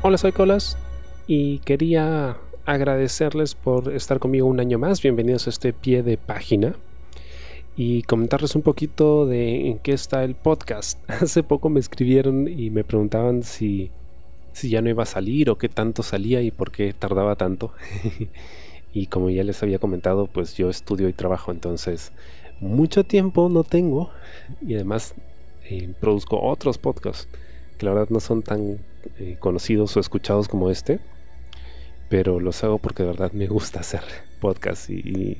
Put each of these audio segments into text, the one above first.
Hola, soy Colas y quería agradecerles por estar conmigo un año más. Bienvenidos a este pie de página y comentarles un poquito de en qué está el podcast. Hace poco me escribieron y me preguntaban si, si ya no iba a salir o qué tanto salía y por qué tardaba tanto. y como ya les había comentado, pues yo estudio y trabajo, entonces mucho tiempo no tengo y además eh, produzco otros podcasts que la verdad no son tan eh, conocidos o escuchados como este, pero los hago porque de verdad me gusta hacer podcast y,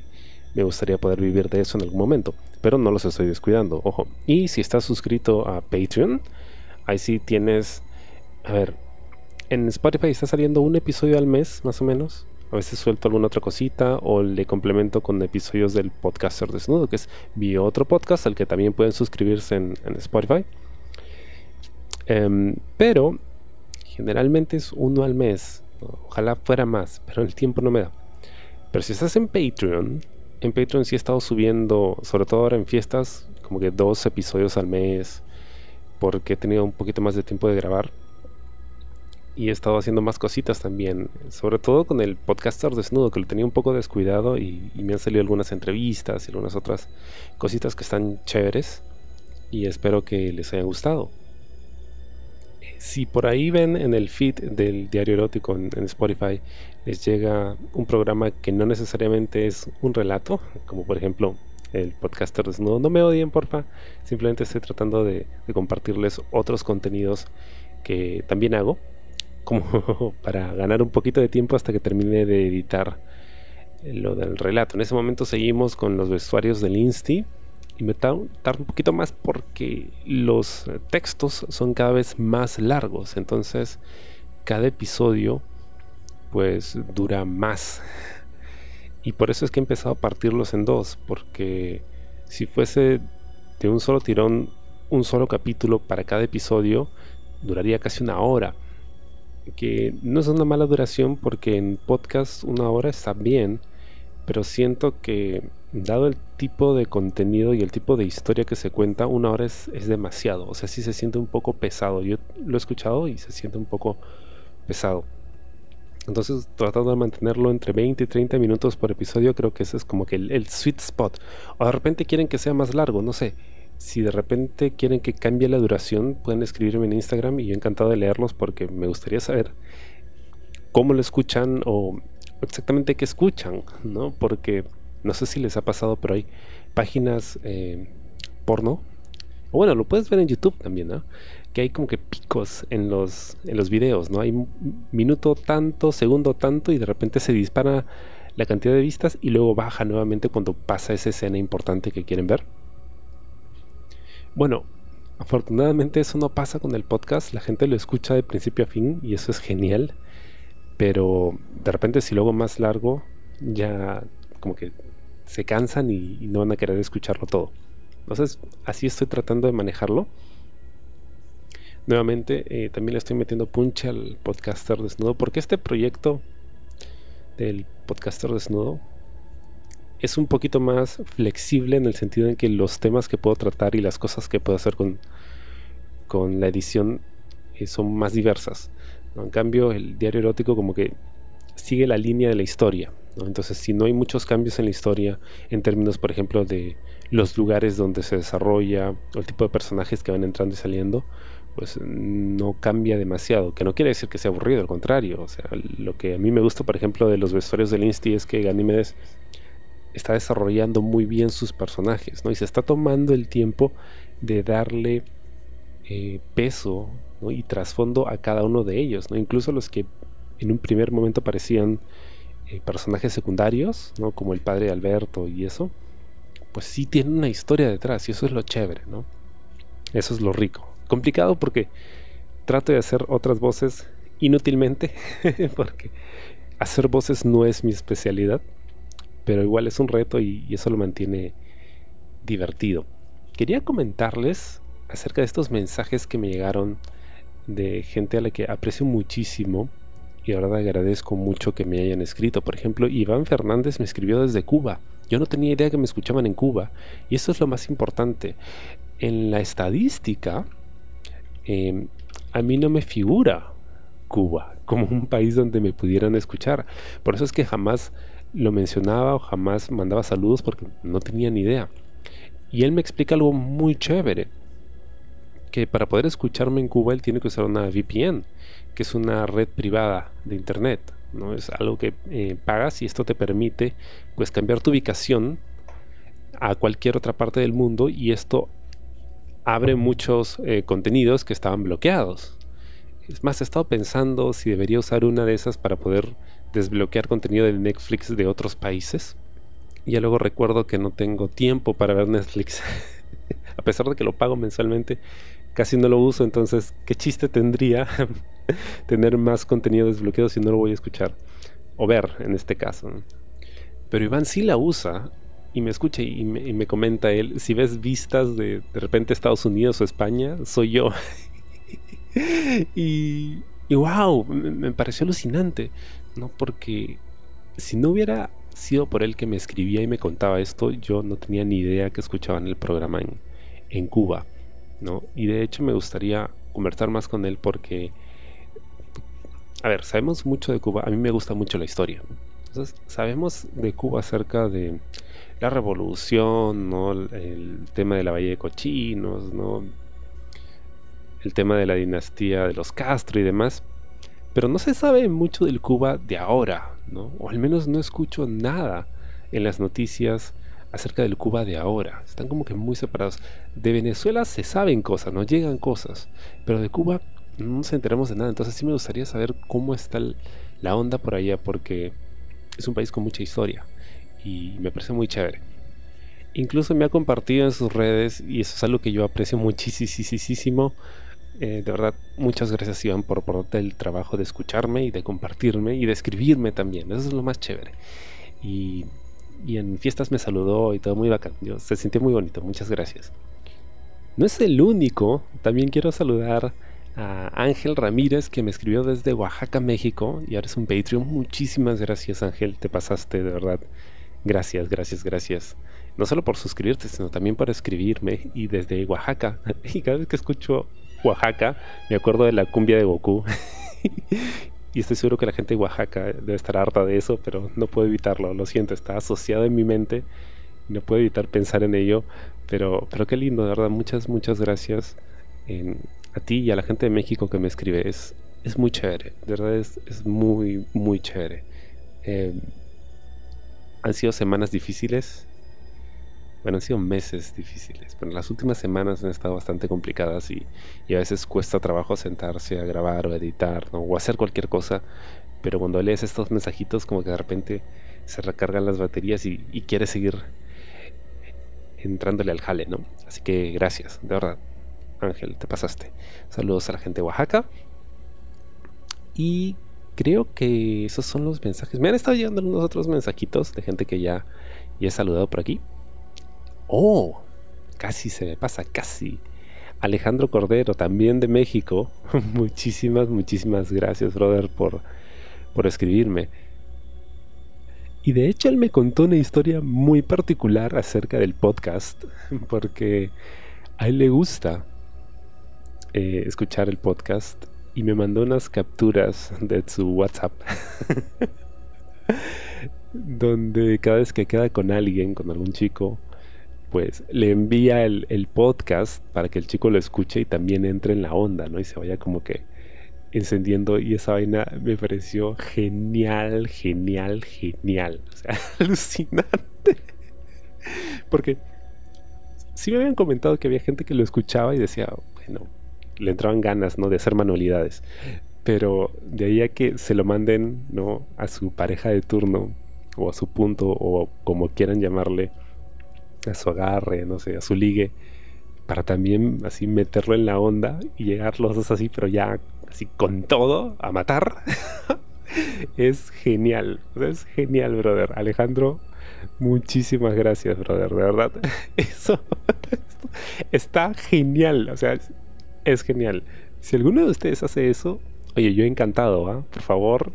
me gustaría poder vivir de eso en algún momento, pero no los estoy descuidando, ojo. Y si estás suscrito a Patreon, ahí sí tienes, a ver, en Spotify está saliendo un episodio al mes, más o menos. A veces suelto alguna otra cosita o le complemento con episodios del podcaster desnudo, que es mi otro podcast al que también pueden suscribirse en, Spotify. Em, pero Generalmente es uno al mes. Ojalá fuera más, pero el tiempo no me da. Pero si estás en Patreon, en Patreon sí he estado subiendo, sobre todo ahora en fiestas, como que dos episodios al mes, porque he tenido un poquito más de tiempo de grabar. Y he estado haciendo más cositas también, sobre todo con el podcaster desnudo, que lo tenía un poco descuidado y, y me han salido algunas entrevistas y algunas otras cositas que están chéveres. Y espero que les haya gustado si por ahí ven en el feed del diario erótico en, Spotify, les llega un programa que no necesariamente es un relato, como por ejemplo el podcaster desnudo. No me odien, porfa. Simplemente estoy tratando de, compartirles otros contenidos que también hago, como para ganar un poquito de tiempo hasta que termine de editar lo del relato. En ese momento seguimos con los vestuarios del Insti y me tarda un poquito más porque los textos son cada vez más largos, entonces cada episodio pues dura más. Y por eso es que he empezado a partirlos en dos, porque si fuese de un solo tirón, un solo capítulo para cada episodio, duraría casi una hora. Que no es una mala duración porque en podcast una hora está bien, pero siento que dado el tipo de contenido y el tipo de historia que se cuenta, una hora es, demasiado. O sea, sí se siente un poco pesado. Yo lo he escuchado y se siente un poco pesado. Entonces, tratando de mantenerlo entre 20 y 30 minutos por episodio, creo que ese es como que el, el, sweet spot. O de repente quieren que sea más largo, no sé. Si de repente quieren que cambie la duración, pueden escribirme en Instagram y yo encantado de leerlos porque me gustaría saber cómo lo escuchan o exactamente qué escuchan, ¿no? Porque no sé si les ha pasado, pero hay páginas eh, porno. O bueno, lo puedes ver en YouTube también, ¿no? Que hay como que picos en los, en los videos, ¿no? Hay minuto tanto, segundo tanto, y de repente se dispara la cantidad de vistas y luego baja nuevamente cuando pasa esa escena importante que quieren ver. Bueno, afortunadamente eso no pasa con el podcast, la gente lo escucha de principio a fin y eso es genial pero de repente si luego más largo ya como que se cansan y, no van a querer escucharlo todo. Entonces así estoy tratando de manejarlo. Nuevamente eh, también le estoy metiendo punche al podcaster desnudo porque este proyecto del podcaster desnudo es un poquito más flexible en el sentido en que los temas que puedo tratar y las cosas que puedo hacer con, con la edición eh, son más diversas. En cambio, el diario erótico como que sigue la línea de la historia. Entonces, si no hay muchos cambios en la historia, en términos, por ejemplo, de los lugares donde se desarrolla, o el tipo de personajes que van entrando y saliendo, pues no cambia demasiado. Que no quiere decir que sea aburrido, al contrario. O sea, lo que a mí me gusta, por ejemplo, de los vestuarios del Insti es que Ganímedes está desarrollando muy bien sus personajes, ¿no? Y se está tomando el tiempo de darle eh, peso y trasfondo a cada uno de ellos, ¿no? incluso los que en un primer momento parecían eh, personajes secundarios, ¿no? como el padre Alberto y eso, pues sí tienen una historia detrás y eso es lo chévere, ¿no? Eso es lo rico. Complicado porque trato de hacer otras voces inútilmente, porque hacer voces no es mi especialidad, pero igual es un reto y eso lo mantiene divertido. Quería comentarles acerca de estos mensajes que me llegaron de gente a la que aprecio muchísimo y ahora agradezco mucho que me hayan escrito. Por ejemplo, Iván Fernández me escribió desde Cuba. Yo no tenía idea que me escuchaban en Cuba. Y eso es lo más importante. En la estadística, em, a mí no me figura Cuba como un país donde me pudieran escuchar. Por eso es que jamás lo mencionaba o jamás mandaba saludos porque no tenía ni idea. Y él me explica algo muy chévere, que para poder escucharme en Cuba él tiene que usar una VPN, que es una red privada de internet. ¿no? Es algo que eh, pagas y esto te permite pues cambiar tu ubicación a cualquier otra parte del mundo y esto abre muchos eh, contenidos que estaban bloqueados. Es más, he estado pensando si debería usar una de esas para poder desbloquear contenido de Netflix de otros países. Y ya luego recuerdo que no tengo tiempo para ver Netflix. a pesar de que lo pago mensualmente, casi no lo uso. Entonces, ¿qué chiste tendría tener más contenido desbloqueado si no lo voy a escuchar? O ver, en este caso. Pero Iván sí la usa y me escucha y me, comenta él, si ves vistas de de repente Estados Unidos o España, soy yo. y, wow, me, pareció alucinante, ¿no? Porque si no hubiera sido por él que me escribía y me contaba esto, yo no tenía ni idea que escuchaban el programa en, en Cuba, Y de hecho me gustaría conversar más con él porque, a ver, sabemos mucho de Cuba, a mí me gusta mucho la historia, entonces sabemos de Cuba acerca de la revolución, ¿no? El tema de la Bahía de Cochinos, ¿no? El tema de la dinastía de los Castro y demás. Pero no se sabe mucho del Cuba de ahora, ¿no? O al menos no escucho nada en las noticias acerca del Cuba de ahora. Están como que muy separados. De Venezuela se saben cosas, no llegan cosas. Pero de Cuba no nos enteramos de nada. Entonces sí me gustaría saber cómo está la onda por allá, porque es un país con mucha historia y me parece muy chévere. Incluso me ha compartido en sus redes y eso es algo que yo aprecio muchísimo. Eh, de verdad, muchas gracias Iván por, por el trabajo de escucharme y de compartirme y de escribirme también. Eso es lo más chévere. Y, y en fiestas me saludó y todo muy bacán. Yo, se sintió muy bonito. Muchas gracias. No es el único. También quiero saludar a Ángel Ramírez que me escribió desde Oaxaca, México y ahora es un Patreon. Muchísimas gracias Ángel, te pasaste de verdad. Gracias, gracias, gracias. No solo por suscribirte, sino también por escribirme. Y desde Oaxaca. Y cada vez que escucho Oaxaca, me acuerdo de la cumbia de Goku. y estoy seguro que la gente de Oaxaca debe estar harta de eso, pero no puedo evitarlo. Lo siento, está asociado en mi mente. No puedo evitar pensar en ello. Pero, pero qué lindo, de verdad. Muchas, muchas gracias a ti y a la gente de México que me escribe. Es, es muy chévere. De verdad es, es muy, muy chévere. Eh, han sido semanas difíciles. Bueno, han sido meses difíciles, pero las últimas semanas han estado bastante complicadas y, a veces cuesta trabajo sentarse a grabar o editar o hacer cualquier cosa. Pero cuando lees estos mensajitos, como que de repente se recargan las baterías y, y quieres seguir entrándole al jale, ¿no? Así que gracias, de verdad. Ángel, te pasaste. Saludos a la gente de Oaxaca. Y creo que esos son los mensajes. Me han estado llegando unos otros mensajitos de gente que ya, ya he saludado por aquí. Oh, casi se me pasa, casi. Alejandro Cordero, también de México. muchísimas, muchísimas gracias, brother, por, por escribirme. Y de hecho él me contó una historia muy particular acerca del podcast, porque a él le gusta eh, escuchar el podcast y me mandó unas capturas de su WhatsApp. donde cada vez que queda con alguien, con algún chico, pues le envía el, podcast para que el chico lo escuche y también entre en la onda, ¿no? Y se vaya como que encendiendo. Y esa vaina me pareció genial, genial, genial. O sea, alucinante. Porque sí me habían comentado que había gente que lo escuchaba y decía, bueno, le entraban ganas, ¿no? De hacer manualidades. Pero de ahí a que se lo manden, ¿no? A su pareja de turno, o a su punto, o como quieran llamarle, a su agarre, no sé, a su ligue, para también así meterlo en la onda y llegar los dos así, pero ya así con todo, a matar. es genial, es genial, brother. Alejandro, muchísimas gracias, brother, de verdad. Eso está genial, o sea, es genial. Si alguno de ustedes hace eso, oye, yo encantado, ¿ah? Por favor,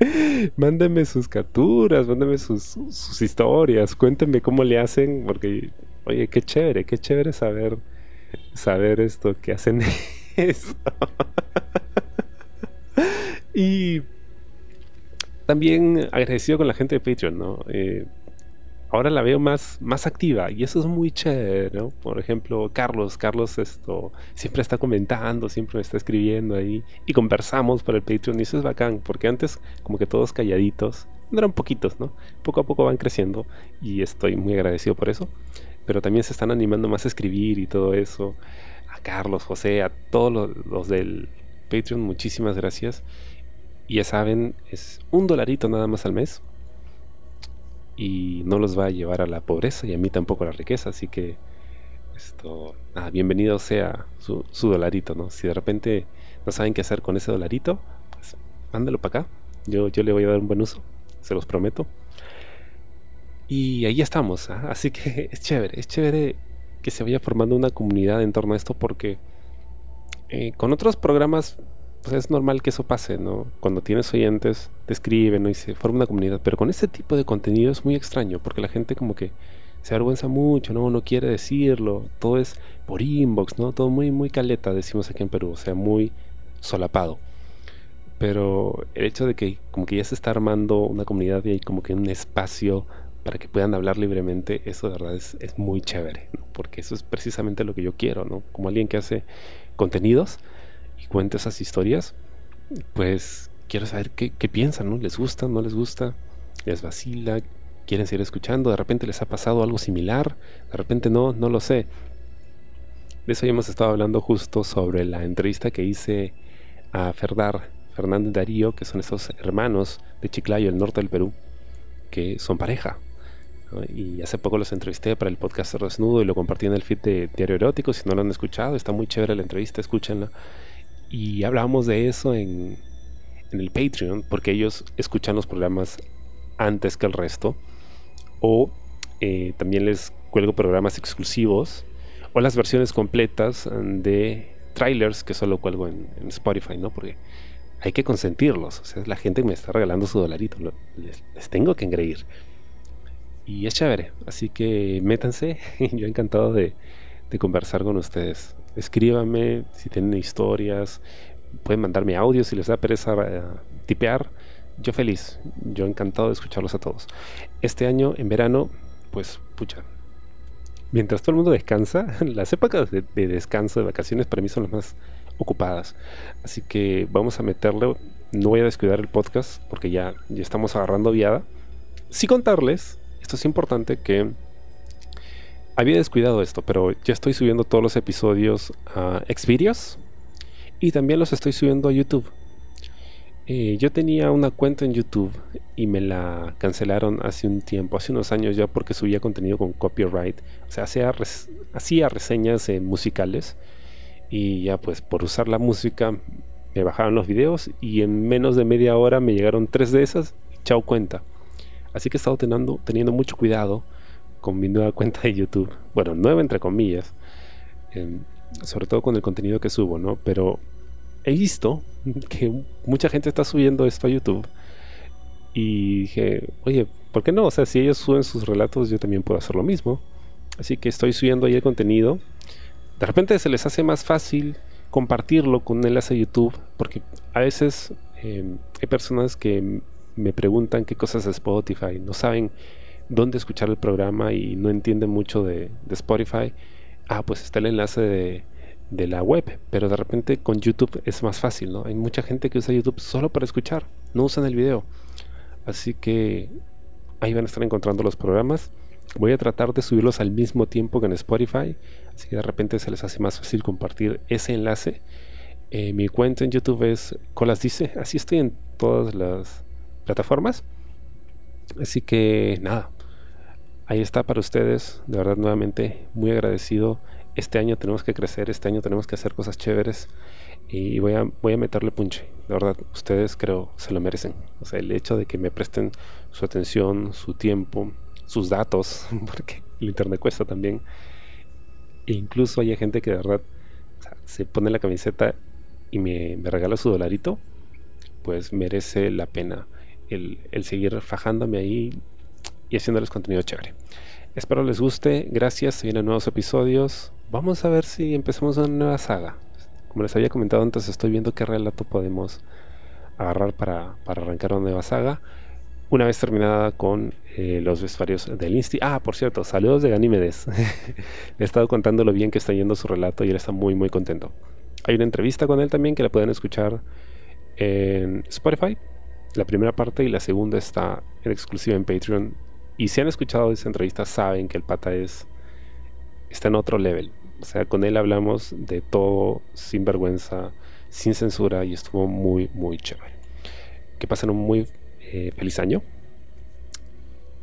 mándenme. sus capturas, mándenme sus, sus, historias, cuéntenme cómo le hacen, porque, oye, qué chévere, qué chévere saber, saber esto que hacen eso. y también agradecido con la gente de Patreon, ¿no? Eh, ahora la veo más, más activa y eso es muy chévere. Por ejemplo, Carlos, Carlos esto siempre está comentando, siempre me está escribiendo ahí y conversamos por el Patreon y eso es bacán, porque antes como que todos calladitos, eran poquitos, ¿no? Poco a poco van creciendo y estoy muy agradecido por eso, pero también se están animando más a escribir y todo eso. A Carlos, José, a todos los, los del Patreon, muchísimas gracias. Y ya saben, es un dolarito nada más al mes y no los va a llevar a la pobreza y a mí tampoco a la riqueza, así que esto, bienvenido sea su, dolarito, ¿no? Si de repente no saben qué hacer con ese dolarito, pues mándalo para acá, yo, yo le voy a dar un buen uso, se los prometo. Y ahí estamos, ¿ah? así que es chévere, es chévere que se vaya formando una comunidad en torno a esto porque eh, con otros programas pues es normal que eso pase, ¿no? Cuando tienes oyentes, te escriben ¿no? y se forma una comunidad, pero con este tipo de contenido es muy extraño, porque la gente como que se avergüenza mucho, ¿no? No quiere decirlo, todo es por inbox, ¿no? Todo muy, muy caleta, decimos aquí en Perú, o sea, muy solapado. Pero el hecho de que como que ya se está armando una comunidad y hay como que un espacio para que puedan hablar libremente, eso de verdad es, es muy chévere, ¿no? porque eso es precisamente lo que yo quiero, ¿no? Como alguien que hace contenidos, y cuenta esas historias, pues quiero saber qué, piensan, ¿no? ¿Les gusta, no les gusta? ¿Les vacila? ¿Quieren seguir escuchando? ¿De repente les ha pasado algo similar? ¿De repente no? No lo sé. De eso ya hemos estado hablando justo sobre la entrevista que hice a Ferdar, Fernández Darío, que son estos hermanos de Chiclayo, el norte del Perú, que son pareja. Y hace poco los entrevisté para el podcast Desnudo y lo compartí en el feed de Diario Erótico. Si no lo han escuchado, está muy chévere la entrevista, escúchenla. Y hablábamos de eso en, el Patreon, porque ellos escuchan los programas antes que el resto. O eh, también les cuelgo programas exclusivos o las versiones completas de trailers que solo cuelgo en, Spotify, ¿no? Porque hay que consentirlos. O sea, la gente me está regalando su dolarito. Les, tengo que engreír. Y es chévere. Así que métanse. Yo encantado de, de conversar con ustedes escríbanme si tienen historias, pueden mandarme audio si les da pereza eh, tipear. Yo feliz, yo encantado de escucharlos a todos. Este año, en verano, pues, pucha, mientras todo el mundo descansa, las épocas de, descanso, de vacaciones, para mí son las más ocupadas. Así que vamos a meterle, no voy a descuidar el podcast porque ya, ya estamos agarrando viada. Sí contarles, esto es importante, que había descuidado esto, pero ya estoy subiendo todos los episodios a Xvideos y también los estoy subiendo a YouTube. Eh, yo tenía una cuenta en YouTube y me la cancelaron hace un tiempo, hace unos años ya, porque subía contenido con copyright. O sea, hacía, reseñas musicales y ya pues por usar la música me bajaron los videos y en menos de media hora me llegaron tres de esas chao cuenta. Así que he estado teniendo mucho cuidado con mi nueva cuenta de YouTube. Bueno, nueva entre comillas. Em, sobre todo con el contenido que subo, ¿no? Pero he visto que mucha gente está subiendo esto a YouTube. Y dije, oye, ¿por qué no? O sea, si ellos suben sus relatos, yo también puedo hacer lo mismo. Así que estoy subiendo ahí el contenido. De repente se les hace más fácil compartirlo con un enlace a YouTube, porque a veces em, hay personas que me preguntan qué cosas es Spotify, no saben dónde escuchar el programa y no entiende mucho de, Spotify, ah, pues está el enlace de, la web, pero de repente con YouTube es más fácil, ¿no? Hay mucha gente que usa YouTube solo para escuchar, no usan el video. Así que ahí van a estar encontrando los programas. Voy a tratar de subirlos al mismo tiempo que en Spotify, así que de repente se les hace más fácil compartir ese enlace. Eh, mi cuenta en YouTube es Colas Dice, así estoy en todas las plataformas. Así que nada, ahí está para ustedes. De verdad, nuevamente, muy agradecido. Este año tenemos que crecer, este año tenemos que hacer cosas chéveres y voy a, voy a meterle punche. De verdad, ustedes creo se lo merecen. O sea, el hecho de que me presten su atención, su tiempo, sus datos, porque el internet cuesta también. E incluso hay gente que de verdad se pone la camiseta y me, me, regala su dolarito, pues merece la pena el, el seguir fajándome ahí y haciéndoles contenido chévere. Espero les guste, gracias, se vienen nuevos episodios. Vamos a ver si empezamos una nueva saga. como les había comentado antes, estoy viendo qué relato podemos agarrar para, para arrancar una nueva saga. Una vez terminada con eh, los vestuarios del Insti. Ah, por cierto, saludos de Ganímedes. Le he estado contando lo bien que está yendo su relato y él está muy, muy contento. Hay una entrevista con él también que la pueden escuchar en Spotify. La primera parte y la segunda está en exclusiva en Patreon. Y si han escuchado esa entrevista, saben que el pata es. está en otro level. O sea, con él hablamos de todo sin vergüenza, sin censura y estuvo muy, muy chévere. Que pasen un muy eh, feliz año.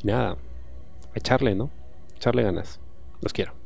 Nada, a echarle, ¿no? Echarle ganas. Los quiero.